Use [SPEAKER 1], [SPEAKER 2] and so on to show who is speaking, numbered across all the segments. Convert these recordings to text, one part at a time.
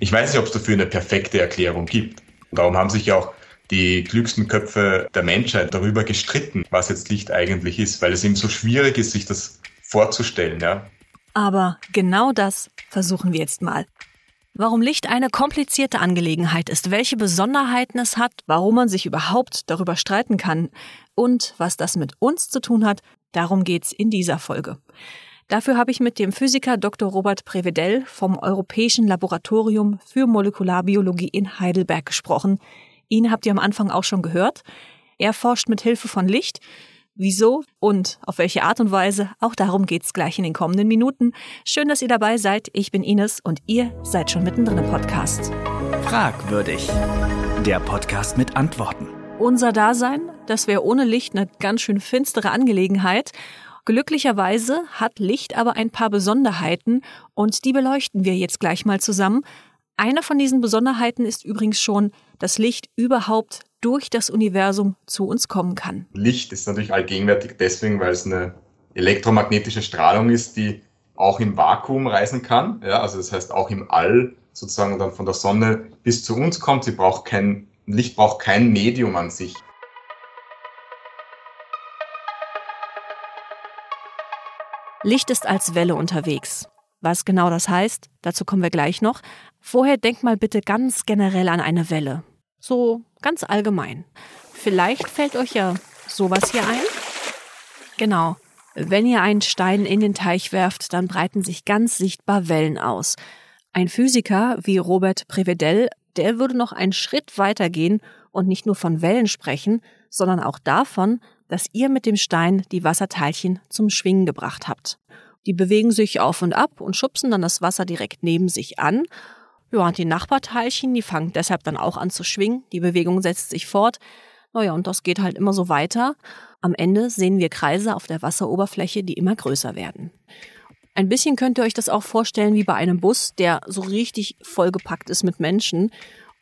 [SPEAKER 1] Ich weiß nicht, ob es dafür eine perfekte Erklärung gibt. Darum haben sich ja auch die klügsten Köpfe der Menschheit darüber gestritten, was jetzt Licht eigentlich ist, weil es eben so schwierig ist, sich das vorzustellen, ja.
[SPEAKER 2] Aber genau das versuchen wir jetzt mal. Warum Licht eine komplizierte Angelegenheit ist, welche Besonderheiten es hat, warum man sich überhaupt darüber streiten kann und was das mit uns zu tun hat, darum geht's in dieser Folge. Dafür habe ich mit dem Physiker Dr. Robert Prevedel vom Europäischen Laboratorium für Molekularbiologie in Heidelberg gesprochen. Ihn habt ihr am Anfang auch schon gehört. Er forscht mit Hilfe von Licht Wieso und auf welche Art und Weise, auch darum geht's gleich in den kommenden Minuten. Schön, dass ihr dabei seid. Ich bin Ines und ihr seid schon mittendrin im Podcast.
[SPEAKER 3] Fragwürdig. Der Podcast mit Antworten.
[SPEAKER 2] Unser Dasein, das wäre ohne Licht eine ganz schön finstere Angelegenheit. Glücklicherweise hat Licht aber ein paar Besonderheiten und die beleuchten wir jetzt gleich mal zusammen. Eine von diesen Besonderheiten ist übrigens schon, dass Licht überhaupt durch das Universum zu uns kommen kann.
[SPEAKER 1] Licht ist natürlich allgegenwärtig deswegen, weil es eine elektromagnetische Strahlung ist, die auch im Vakuum reisen kann. Ja, also das heißt auch im All sozusagen dann von der Sonne bis zu uns kommt. Sie braucht kein, Licht braucht kein Medium an sich.
[SPEAKER 2] Licht ist als Welle unterwegs. Was genau das heißt, dazu kommen wir gleich noch. Vorher denkt mal bitte ganz generell an eine Welle. So ganz allgemein. Vielleicht fällt euch ja sowas hier ein. Genau. Wenn ihr einen Stein in den Teich werft, dann breiten sich ganz sichtbar Wellen aus. Ein Physiker wie Robert Prevedel, der würde noch einen Schritt weiter gehen und nicht nur von Wellen sprechen, sondern auch davon, dass ihr mit dem Stein die Wasserteilchen zum Schwingen gebracht habt. Die bewegen sich auf und ab und schubsen dann das Wasser direkt neben sich an ja, und die Nachbarteilchen, die fangen deshalb dann auch an zu schwingen. Die Bewegung setzt sich fort. Naja, und das geht halt immer so weiter. Am Ende sehen wir Kreise auf der Wasseroberfläche, die immer größer werden. Ein bisschen könnt ihr euch das auch vorstellen wie bei einem Bus, der so richtig vollgepackt ist mit Menschen.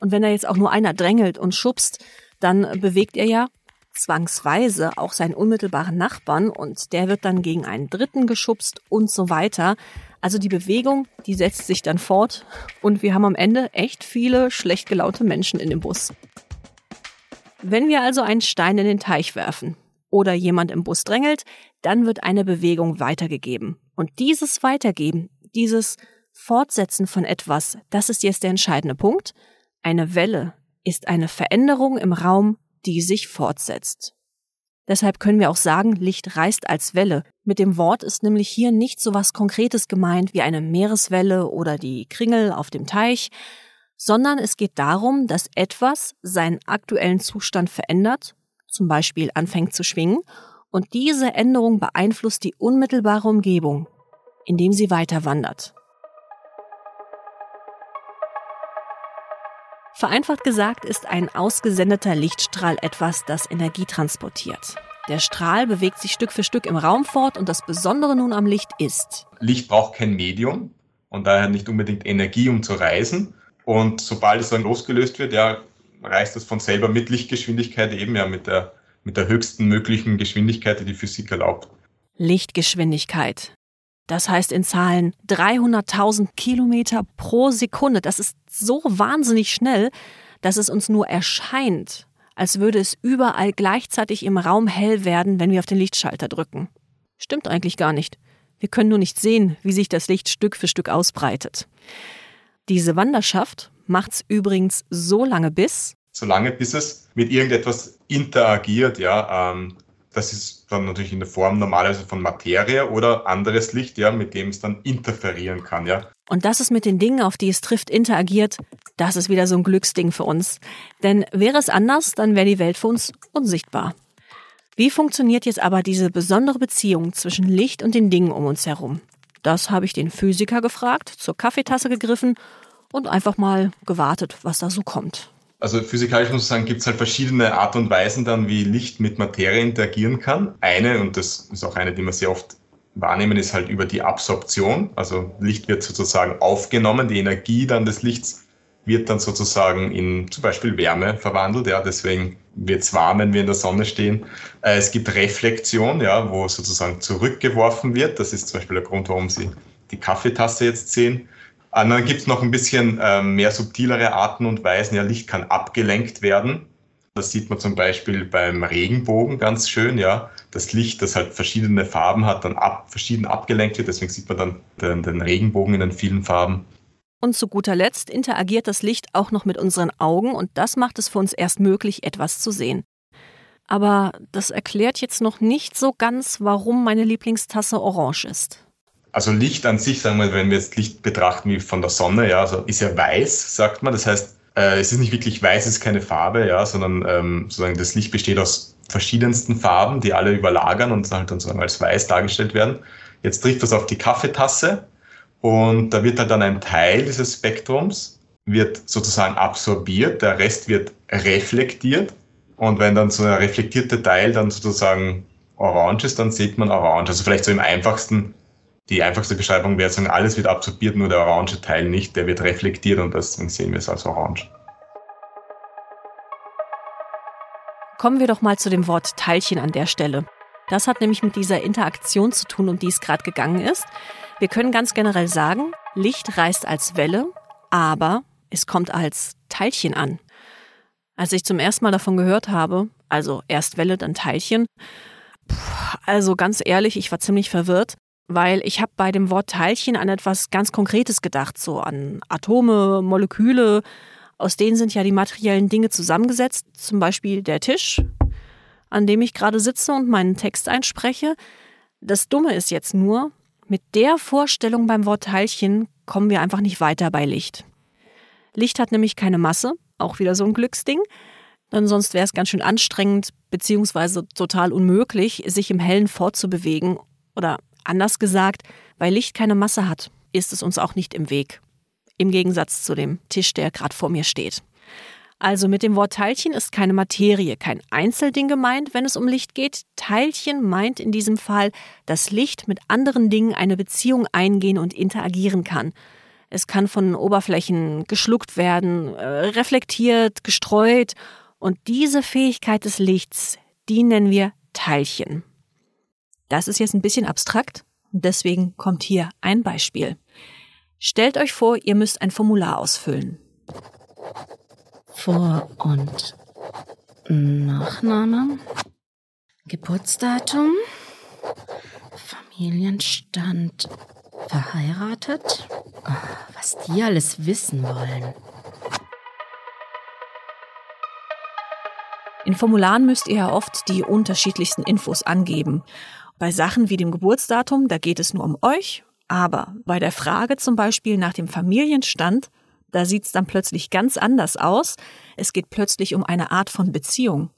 [SPEAKER 2] Und wenn da jetzt auch nur einer drängelt und schubst, dann bewegt er ja zwangsweise auch seinen unmittelbaren Nachbarn und der wird dann gegen einen Dritten geschubst und so weiter. Also die Bewegung, die setzt sich dann fort und wir haben am Ende echt viele schlecht gelaunte Menschen in dem Bus. Wenn wir also einen Stein in den Teich werfen oder jemand im Bus drängelt, dann wird eine Bewegung weitergegeben. Und dieses Weitergeben, dieses Fortsetzen von etwas, das ist jetzt der entscheidende Punkt. Eine Welle ist eine Veränderung im Raum, die sich fortsetzt. Deshalb können wir auch sagen, Licht reißt als Welle. Mit dem Wort ist nämlich hier nicht so was Konkretes gemeint wie eine Meereswelle oder die Kringel auf dem Teich, sondern es geht darum, dass etwas seinen aktuellen Zustand verändert, zum Beispiel anfängt zu schwingen, und diese Änderung beeinflusst die unmittelbare Umgebung, indem sie weiter wandert. Vereinfacht gesagt ist ein ausgesendeter Lichtstrahl etwas, das Energie transportiert. Der Strahl bewegt sich Stück für Stück im Raum fort und das Besondere nun am Licht ist.
[SPEAKER 1] Licht braucht kein Medium und daher nicht unbedingt Energie, um zu reisen. Und sobald es dann losgelöst wird, ja, reist es von selber mit Lichtgeschwindigkeit eben ja mit der, mit der höchsten möglichen Geschwindigkeit, die die Physik erlaubt.
[SPEAKER 2] Lichtgeschwindigkeit. Das heißt in Zahlen 300.000 Kilometer pro Sekunde. Das ist so wahnsinnig schnell, dass es uns nur erscheint, als würde es überall gleichzeitig im Raum hell werden, wenn wir auf den Lichtschalter drücken. Stimmt eigentlich gar nicht. Wir können nur nicht sehen, wie sich das Licht Stück für Stück ausbreitet. Diese Wanderschaft macht's übrigens so lange bis.
[SPEAKER 1] So lange, bis es mit irgendetwas interagiert, ja. Ähm, das ist dann natürlich in der Form normalerweise von Materie oder anderes Licht, ja, mit dem es dann interferieren kann, ja.
[SPEAKER 2] Und das ist mit den Dingen, auf die es trifft, interagiert, das ist wieder so ein Glücksding für uns. Denn wäre es anders, dann wäre die Welt für uns unsichtbar. Wie funktioniert jetzt aber diese besondere Beziehung zwischen Licht und den Dingen um uns herum? Das habe ich den Physiker gefragt, zur Kaffeetasse gegriffen und einfach mal gewartet, was da so kommt.
[SPEAKER 1] Also physikalisch muss ich sagen, gibt es halt verschiedene Art und Weisen dann, wie Licht mit Materie interagieren kann. Eine, und das ist auch eine, die man sehr oft wahrnehmen, ist halt über die Absorption. Also Licht wird sozusagen aufgenommen, die Energie dann des Lichts wird dann sozusagen in zum Beispiel Wärme verwandelt. Ja, deswegen wird es warm, wenn wir in der Sonne stehen. Äh, es gibt Reflexion, ja, wo sozusagen zurückgeworfen wird. Das ist zum Beispiel der Grund, warum Sie die Kaffeetasse jetzt sehen. Und dann gibt es noch ein bisschen ähm, mehr subtilere Arten und Weisen. Ja, Licht kann abgelenkt werden. Das sieht man zum Beispiel beim Regenbogen ganz schön, ja. Das Licht, das halt verschiedene Farben hat, dann ab, verschieden abgelenkt wird. Deswegen sieht man dann den, den Regenbogen in den vielen Farben.
[SPEAKER 2] Und zu guter Letzt interagiert das Licht auch noch mit unseren Augen und das macht es für uns erst möglich, etwas zu sehen. Aber das erklärt jetzt noch nicht so ganz, warum meine Lieblingstasse orange ist.
[SPEAKER 1] Also Licht an sich, sagen wir, wenn wir jetzt Licht betrachten wie von der Sonne, ja, also ist ja weiß, sagt man. Das heißt, äh, es ist nicht wirklich weiß, es ist keine Farbe, ja, sondern ähm, sozusagen das Licht besteht aus verschiedensten Farben, die alle überlagern und halt dann sozusagen als weiß dargestellt werden. Jetzt trifft das auf die Kaffeetasse und da wird halt dann ein Teil dieses Spektrums wird sozusagen absorbiert, der Rest wird reflektiert und wenn dann so ein reflektierte Teil dann sozusagen orange ist, dann sieht man orange. Also vielleicht so im einfachsten, die einfachste Beschreibung wäre sagen, alles wird absorbiert, nur der orange Teil nicht, der wird reflektiert und deswegen sehen wir es als orange.
[SPEAKER 2] Kommen wir doch mal zu dem Wort Teilchen an der Stelle. Das hat nämlich mit dieser Interaktion zu tun, um die es gerade gegangen ist. Wir können ganz generell sagen, Licht reist als Welle, aber es kommt als Teilchen an. Als ich zum ersten Mal davon gehört habe, also erst Welle, dann Teilchen, also ganz ehrlich, ich war ziemlich verwirrt, weil ich habe bei dem Wort Teilchen an etwas ganz Konkretes gedacht, so an Atome, Moleküle, aus denen sind ja die materiellen Dinge zusammengesetzt, zum Beispiel der Tisch, an dem ich gerade sitze und meinen Text einspreche. Das Dumme ist jetzt nur, mit der Vorstellung beim Wort Teilchen kommen wir einfach nicht weiter bei Licht. Licht hat nämlich keine Masse, auch wieder so ein Glücksding. Denn sonst wäre es ganz schön anstrengend beziehungsweise total unmöglich, sich im Hellen fortzubewegen. Oder anders gesagt, weil Licht keine Masse hat, ist es uns auch nicht im Weg. Im Gegensatz zu dem Tisch, der gerade vor mir steht. Also mit dem Wort Teilchen ist keine Materie, kein Einzelding gemeint, wenn es um Licht geht. Teilchen meint in diesem Fall, dass Licht mit anderen Dingen eine Beziehung eingehen und interagieren kann. Es kann von Oberflächen geschluckt werden, äh, reflektiert, gestreut. Und diese Fähigkeit des Lichts, die nennen wir Teilchen. Das ist jetzt ein bisschen abstrakt. Deswegen kommt hier ein Beispiel. Stellt euch vor, ihr müsst ein Formular ausfüllen.
[SPEAKER 4] Vor- und Nachname, Geburtsdatum, Familienstand, verheiratet, was die alles wissen wollen.
[SPEAKER 2] In Formularen müsst ihr ja oft die unterschiedlichsten Infos angeben. Bei Sachen wie dem Geburtsdatum, da geht es nur um euch, aber bei der Frage zum Beispiel nach dem Familienstand, da sieht es dann plötzlich ganz anders aus. Es geht plötzlich um eine Art von Beziehung.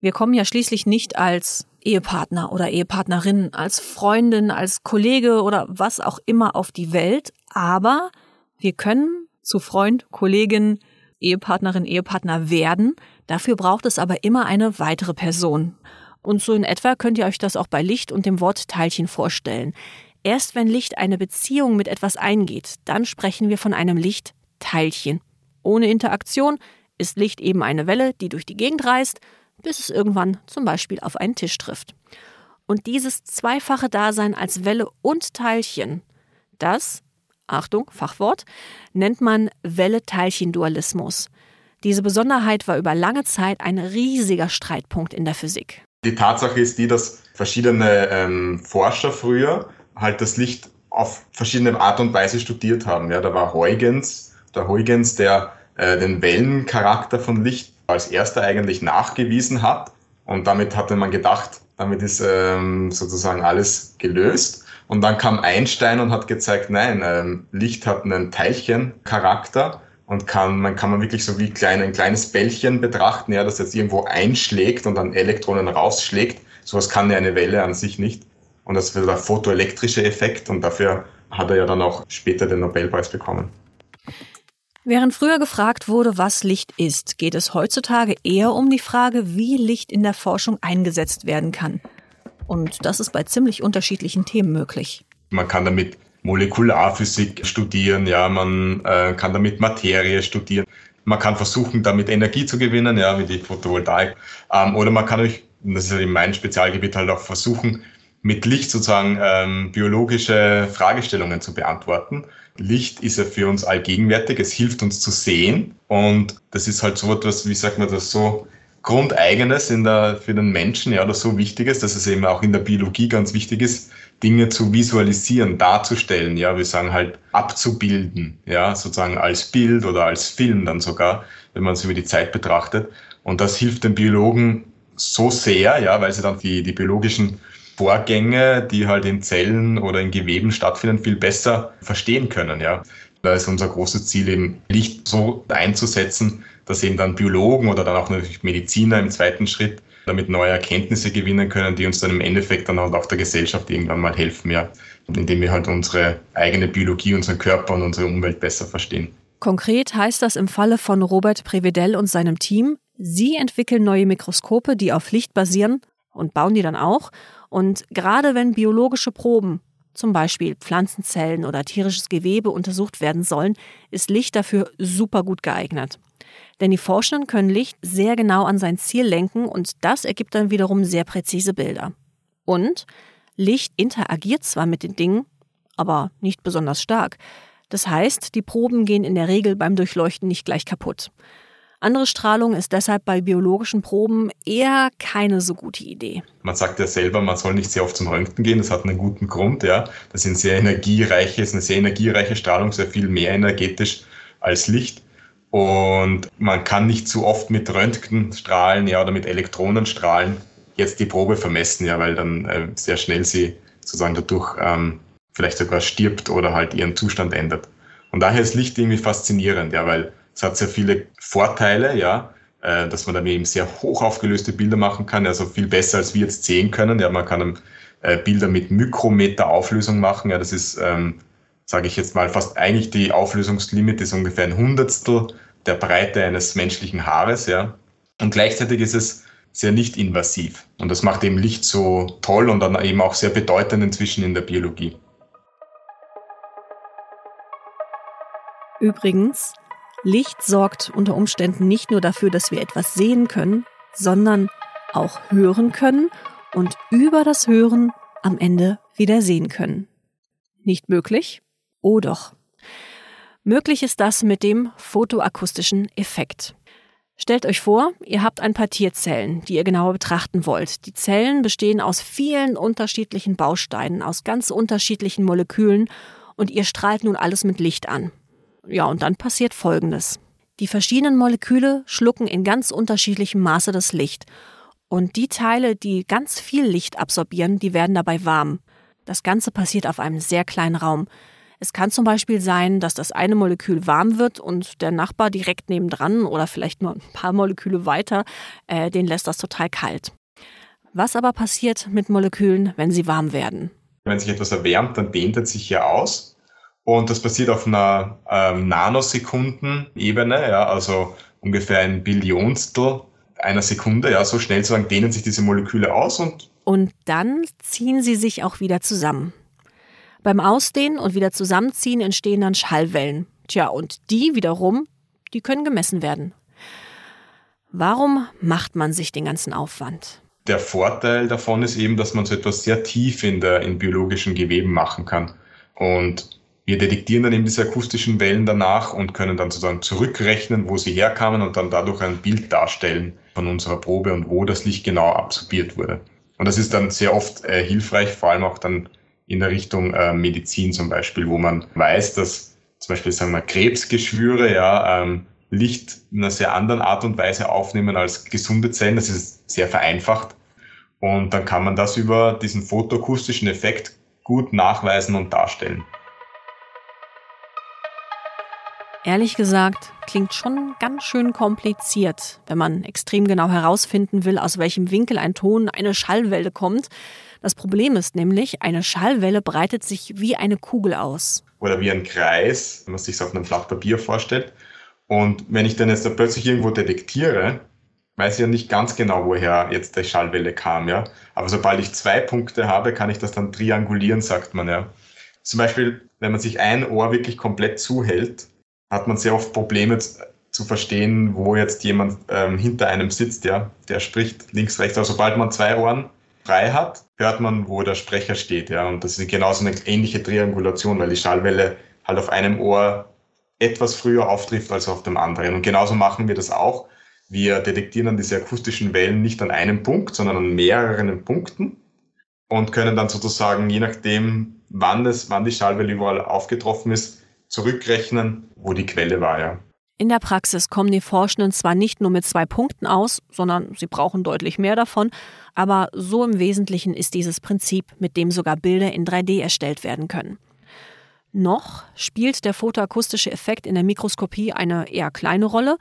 [SPEAKER 2] Wir kommen ja schließlich nicht als Ehepartner oder Ehepartnerin, als Freundin, als Kollege oder was auch immer auf die Welt, aber wir können zu Freund, Kollegin, Ehepartnerin, Ehepartner werden. Dafür braucht es aber immer eine weitere Person. Und so in etwa könnt ihr euch das auch bei Licht und dem Wort Teilchen vorstellen. Erst wenn Licht eine Beziehung mit etwas eingeht, dann sprechen wir von einem Lichtteilchen. Ohne Interaktion ist Licht eben eine Welle, die durch die Gegend reist bis es irgendwann zum Beispiel auf einen Tisch trifft. Und dieses zweifache Dasein als Welle und Teilchen, das, Achtung, Fachwort, nennt man Welle-Teilchen-Dualismus. Diese Besonderheit war über lange Zeit ein riesiger Streitpunkt in der Physik.
[SPEAKER 1] Die Tatsache ist die, dass verschiedene ähm, Forscher früher halt das Licht auf verschiedene Art und Weise studiert haben. Ja, da war Huygens, der Huygens, der äh, den Wellencharakter von Licht als erster eigentlich nachgewiesen hat. Und damit hatte man gedacht, damit ist ähm, sozusagen alles gelöst. Und dann kam Einstein und hat gezeigt, nein, ähm, Licht hat einen Teilchencharakter und kann, man kann man wirklich so wie klein, ein kleines Bällchen betrachten, ja, das jetzt irgendwo einschlägt und dann Elektronen rausschlägt. Sowas kann ja eine Welle an sich nicht. Und das ist der photoelektrische Effekt und dafür hat er ja dann auch später den Nobelpreis bekommen.
[SPEAKER 2] Während früher gefragt wurde, was Licht ist, geht es heutzutage eher um die Frage, wie Licht in der Forschung eingesetzt werden kann. Und das ist bei ziemlich unterschiedlichen Themen möglich.
[SPEAKER 1] Man kann damit Molekularphysik studieren, ja, man äh, kann damit Materie studieren. Man kann versuchen, damit Energie zu gewinnen, ja, wie die Photovoltaik. Ähm, oder man kann euch, das ist in meinem Spezialgebiet halt auch versuchen, mit Licht sozusagen ähm, biologische Fragestellungen zu beantworten. Licht ist ja für uns allgegenwärtig, es hilft uns zu sehen und das ist halt so etwas, wie sagt man das so, Grundeigenes in der, für den Menschen, ja, oder so Wichtiges, dass es eben auch in der Biologie ganz wichtig ist, Dinge zu visualisieren, darzustellen, ja, wir sagen halt abzubilden, ja, sozusagen als Bild oder als Film dann sogar, wenn man es über die Zeit betrachtet. Und das hilft den Biologen so sehr, ja, weil sie dann die, die biologischen Vorgänge, die halt in Zellen oder in Geweben stattfinden, viel besser verstehen können, ja. Da ist unser großes Ziel eben, Licht so einzusetzen, dass eben dann Biologen oder dann auch natürlich Mediziner im zweiten Schritt damit neue Erkenntnisse gewinnen können, die uns dann im Endeffekt dann halt auch der Gesellschaft irgendwann mal helfen, ja, indem wir halt unsere eigene Biologie, unseren Körper und unsere Umwelt besser verstehen.
[SPEAKER 2] Konkret heißt das im Falle von Robert Prevedel und seinem Team, sie entwickeln neue Mikroskope, die auf Licht basieren und bauen die dann auch. Und gerade wenn biologische Proben, zum Beispiel Pflanzenzellen oder tierisches Gewebe untersucht werden sollen, ist Licht dafür super gut geeignet. Denn die Forschenden können Licht sehr genau an sein Ziel lenken und das ergibt dann wiederum sehr präzise Bilder. Und Licht interagiert zwar mit den Dingen, aber nicht besonders stark. Das heißt, die Proben gehen in der Regel beim Durchleuchten nicht gleich kaputt. Andere Strahlung ist deshalb bei biologischen Proben eher keine so gute Idee.
[SPEAKER 1] Man sagt ja selber, man soll nicht sehr oft zum Röntgen gehen, das hat einen guten Grund, ja. Das sind sehr energiereiche, ist eine sehr energiereiche Strahlung, sehr viel mehr energetisch als Licht. Und man kann nicht zu oft mit Röntgenstrahlen ja, oder mit Elektronenstrahlen jetzt die Probe vermessen, ja, weil dann äh, sehr schnell sie sozusagen dadurch ähm, vielleicht sogar stirbt oder halt ihren Zustand ändert. Und daher ist Licht irgendwie faszinierend, ja, weil es hat sehr viele Vorteile, ja, äh, dass man dann eben sehr hoch aufgelöste Bilder machen kann, also viel besser als wir jetzt sehen können. Ja, man kann äh, Bilder mit Mikrometer Auflösung machen, ja, das ist ähm, sage ich jetzt mal, fast eigentlich die Auflösungslimit ist ungefähr ein Hundertstel der Breite eines menschlichen Haares, ja. Und gleichzeitig ist es sehr nicht invasiv. Und das macht eben Licht so toll und dann eben auch sehr bedeutend inzwischen in der Biologie.
[SPEAKER 2] Übrigens, Licht sorgt unter Umständen nicht nur dafür, dass wir etwas sehen können, sondern auch hören können und über das Hören am Ende wieder sehen können. Nicht möglich? Oh doch. Möglich ist das mit dem photoakustischen Effekt. Stellt euch vor, ihr habt ein paar Tierzellen, die ihr genauer betrachten wollt. Die Zellen bestehen aus vielen unterschiedlichen Bausteinen, aus ganz unterschiedlichen Molekülen und ihr strahlt nun alles mit Licht an. Ja, und dann passiert Folgendes. Die verschiedenen Moleküle schlucken in ganz unterschiedlichem Maße das Licht. Und die Teile, die ganz viel Licht absorbieren, die werden dabei warm. Das Ganze passiert auf einem sehr kleinen Raum. Es kann zum Beispiel sein, dass das eine Molekül warm wird und der Nachbar direkt nebendran oder vielleicht nur ein paar Moleküle weiter, äh, den lässt das total kalt. Was aber passiert mit Molekülen, wenn sie warm werden?
[SPEAKER 1] Wenn sich etwas erwärmt, dann dehnt es sich ja aus. Und das passiert auf einer ähm, Nanosekunden-Ebene, ja, also ungefähr ein Billionstel einer Sekunde. Ja, so schnell zu sagen, dehnen sich diese Moleküle aus und
[SPEAKER 2] und dann ziehen sie sich auch wieder zusammen. Beim Ausdehnen und wieder Zusammenziehen entstehen dann Schallwellen. Tja, und die wiederum, die können gemessen werden. Warum macht man sich den ganzen Aufwand?
[SPEAKER 1] Der Vorteil davon ist eben, dass man so etwas sehr tief in, der, in biologischen Geweben machen kann. Und wir detektieren dann eben diese akustischen Wellen danach und können dann sozusagen zurückrechnen, wo sie herkamen und dann dadurch ein Bild darstellen von unserer Probe und wo das Licht genau absorbiert wurde. Und das ist dann sehr oft äh, hilfreich, vor allem auch dann in der Richtung äh, Medizin zum Beispiel, wo man weiß, dass zum Beispiel sagen wir Krebsgeschwüre ja ähm, Licht in einer sehr anderen Art und Weise aufnehmen als gesunde Zellen. Das ist sehr vereinfacht. Und dann kann man das über diesen photoakustischen Effekt gut nachweisen und darstellen.
[SPEAKER 2] Ehrlich gesagt, klingt schon ganz schön kompliziert, wenn man extrem genau herausfinden will, aus welchem Winkel ein Ton eine Schallwelle kommt. Das Problem ist nämlich, eine Schallwelle breitet sich wie eine Kugel aus.
[SPEAKER 1] Oder wie ein Kreis, wenn man sich auf einem Blatt Papier vorstellt. Und wenn ich dann jetzt da plötzlich irgendwo detektiere, weiß ich ja nicht ganz genau, woher jetzt die Schallwelle kam, ja. Aber sobald ich zwei Punkte habe, kann ich das dann triangulieren, sagt man, ja. Zum Beispiel, wenn man sich ein Ohr wirklich komplett zuhält, hat man sehr oft Probleme zu verstehen, wo jetzt jemand ähm, hinter einem sitzt, ja, der spricht links, rechts. Aber sobald man zwei Ohren frei hat, hört man, wo der Sprecher steht. Ja. Und das ist genauso eine ähnliche Triangulation, weil die Schallwelle halt auf einem Ohr etwas früher auftrifft als auf dem anderen. Und genauso machen wir das auch. Wir detektieren dann diese akustischen Wellen nicht an einem Punkt, sondern an mehreren Punkten und können dann sozusagen, je nachdem, wann, es, wann die Schallwelle überall aufgetroffen ist, zurückrechnen, wo die Quelle war. Ja.
[SPEAKER 2] In der Praxis kommen die Forschenden zwar nicht nur mit zwei Punkten aus, sondern sie brauchen deutlich mehr davon, aber so im Wesentlichen ist dieses Prinzip, mit dem sogar Bilder in 3D erstellt werden können. Noch spielt der photoakustische Effekt in der Mikroskopie eine eher kleine Rolle,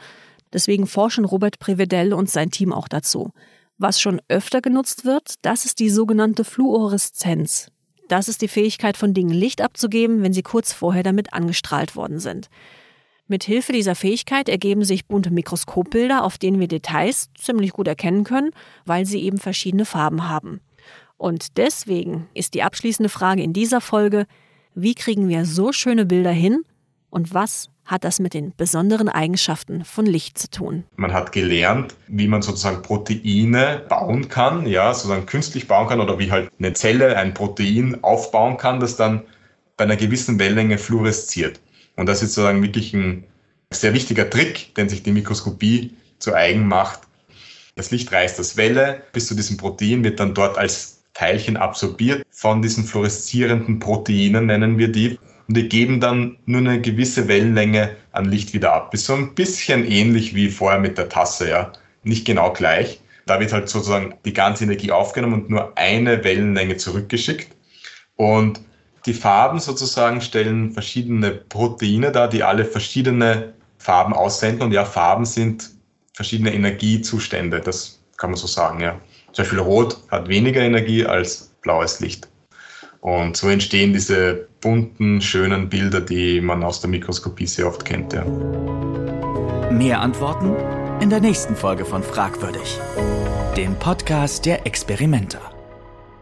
[SPEAKER 2] deswegen forschen Robert Prevedel und sein Team auch dazu. Was schon öfter genutzt wird, das ist die sogenannte Fluoreszenz. Das ist die Fähigkeit von Dingen Licht abzugeben, wenn sie kurz vorher damit angestrahlt worden sind. Mit Hilfe dieser Fähigkeit ergeben sich bunte Mikroskopbilder, auf denen wir Details ziemlich gut erkennen können, weil sie eben verschiedene Farben haben. Und deswegen ist die abschließende Frage in dieser Folge, wie kriegen wir so schöne Bilder hin und was hat das mit den besonderen Eigenschaften von Licht zu tun.
[SPEAKER 1] Man hat gelernt, wie man sozusagen Proteine bauen kann, ja, sozusagen künstlich bauen kann oder wie halt eine Zelle ein Protein aufbauen kann, das dann bei einer gewissen Wellenlänge fluoresziert. Und das ist sozusagen wirklich ein sehr wichtiger Trick, den sich die Mikroskopie zu eigen macht. Das Licht reißt das Welle bis zu diesem Protein, wird dann dort als Teilchen absorbiert von diesen fluoreszierenden Proteinen, nennen wir die und die geben dann nur eine gewisse Wellenlänge an Licht wieder ab. Ist so ein bisschen ähnlich wie vorher mit der Tasse, ja. Nicht genau gleich. Da wird halt sozusagen die ganze Energie aufgenommen und nur eine Wellenlänge zurückgeschickt. Und die Farben sozusagen stellen verschiedene Proteine dar, die alle verschiedene Farben aussenden. Und ja, Farben sind verschiedene Energiezustände. Das kann man so sagen, ja. Zum Beispiel Rot hat weniger Energie als blaues Licht. Und so entstehen diese bunten, schönen Bilder, die man aus der Mikroskopie sehr oft kennt. Ja.
[SPEAKER 3] Mehr Antworten in der nächsten Folge von Fragwürdig, dem Podcast der Experimenter.